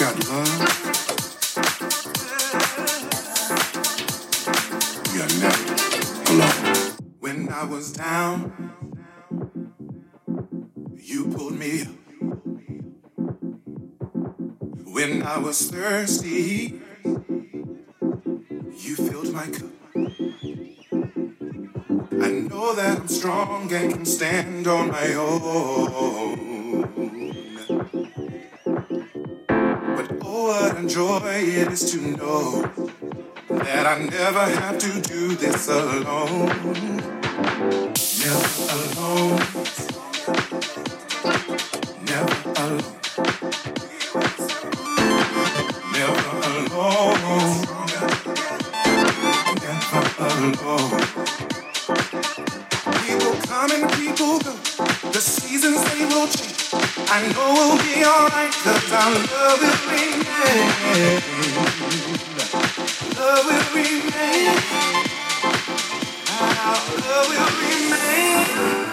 got love, we are never alone. When I was down, you pulled me up. When I was thirsty, you filled my cup. I know that I'm strong and can stand on my own. Oh, what a joy it is to know that I never have to do this alone. Never alone. Never alone. Never alone. Never alone. People come and people go. The seasons they will change. I know we'll be alright, cause our love will remain. Love will remain. Our love will remain.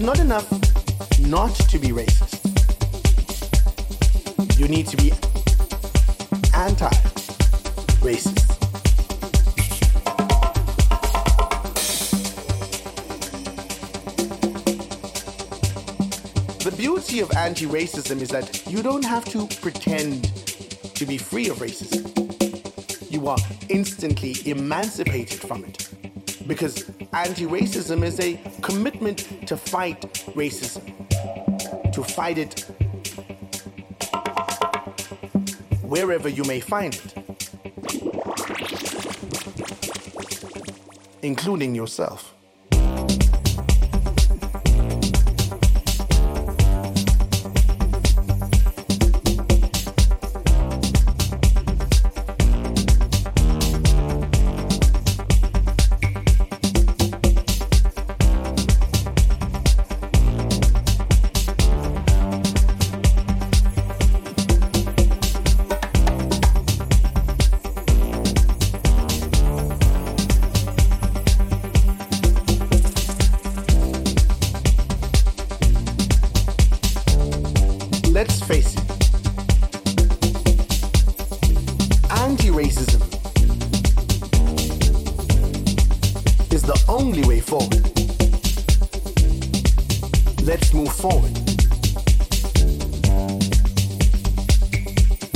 It is not enough not to be racist. You need to be anti racist. The beauty of anti racism is that you don't have to pretend to be free of racism. You are instantly emancipated from it. Because anti racism is a commitment to fight racism, to fight it wherever you may find it, including yourself.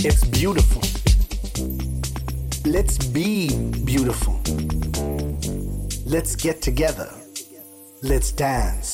It's beautiful. Let's be beautiful. Let's get together. Let's dance.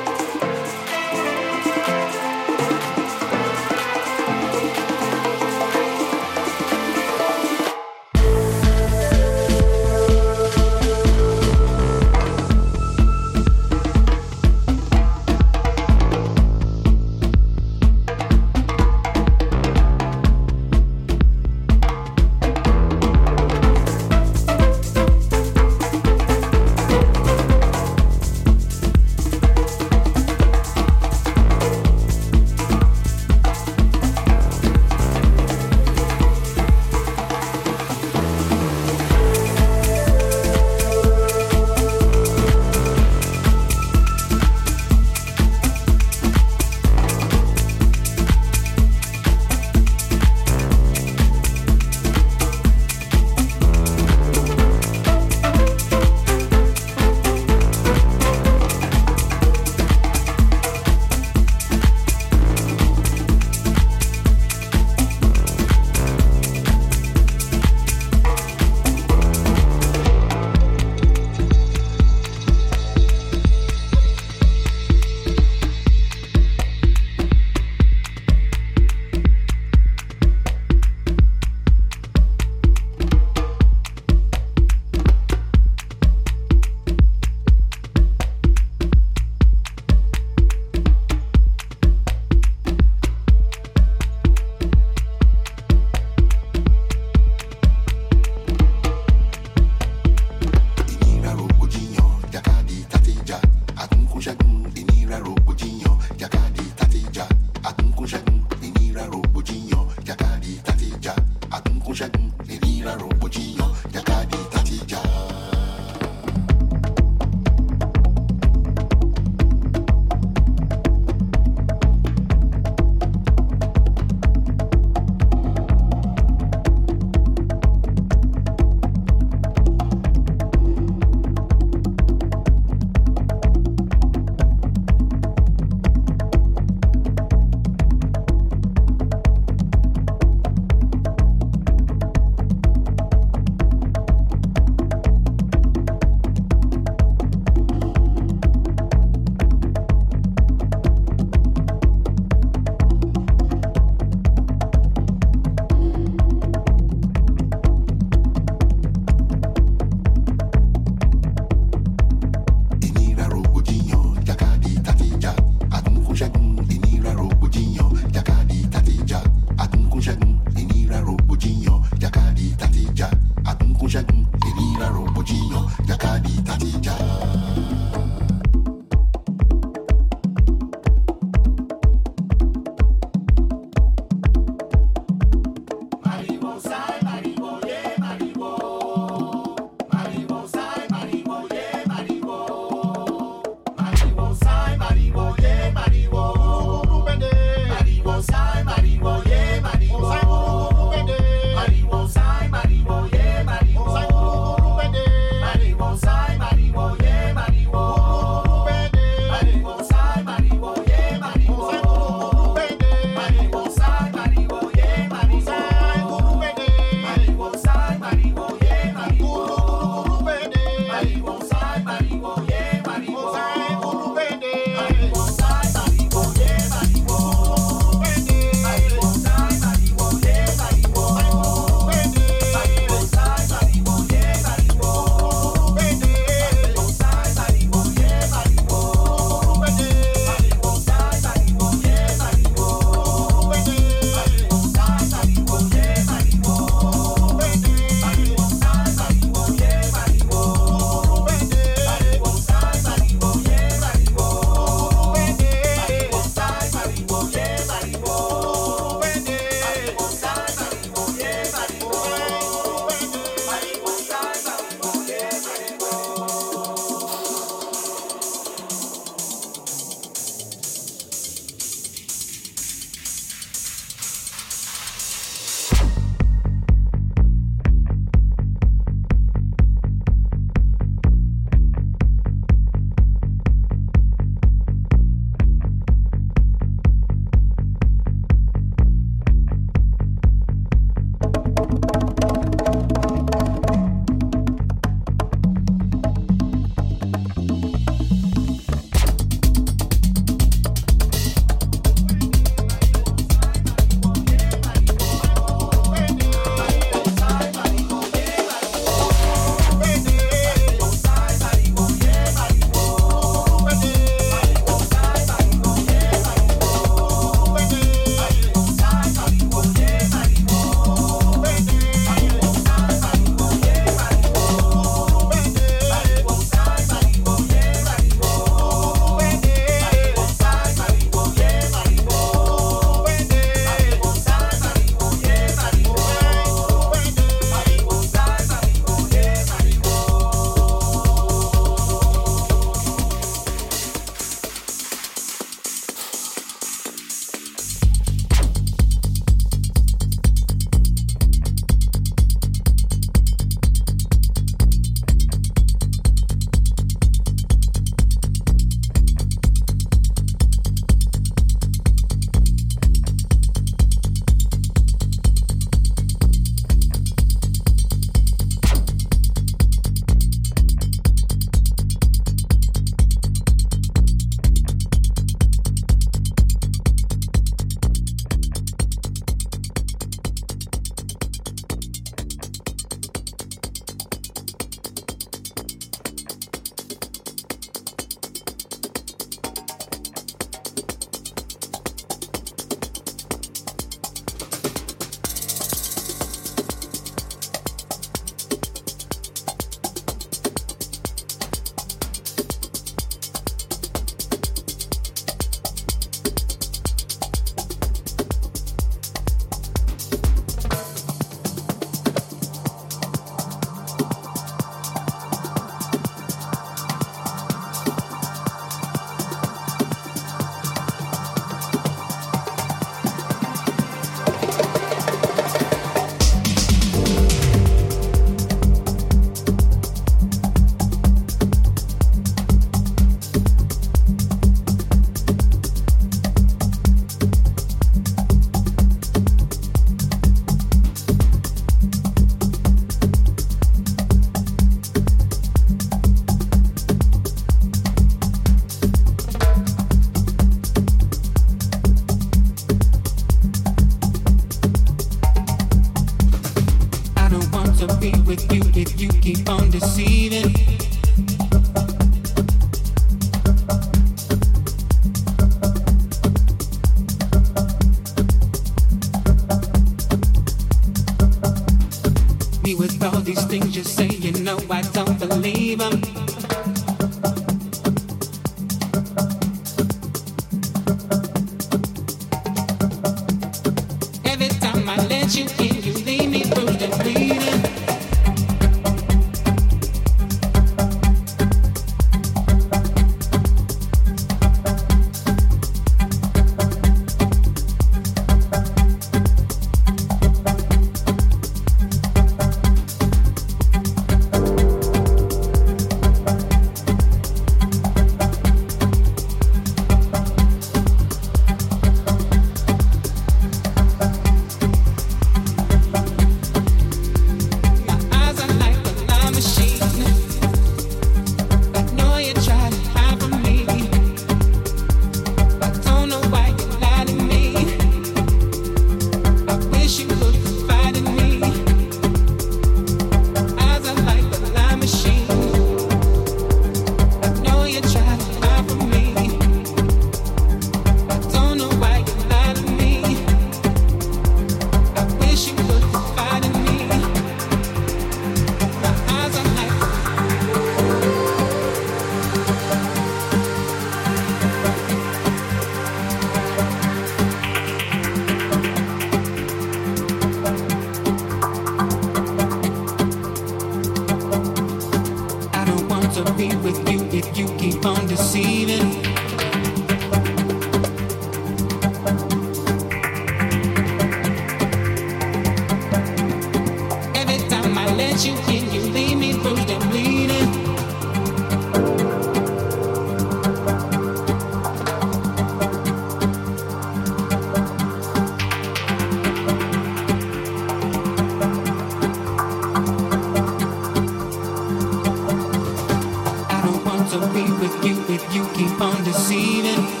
you if you keep on deceiving.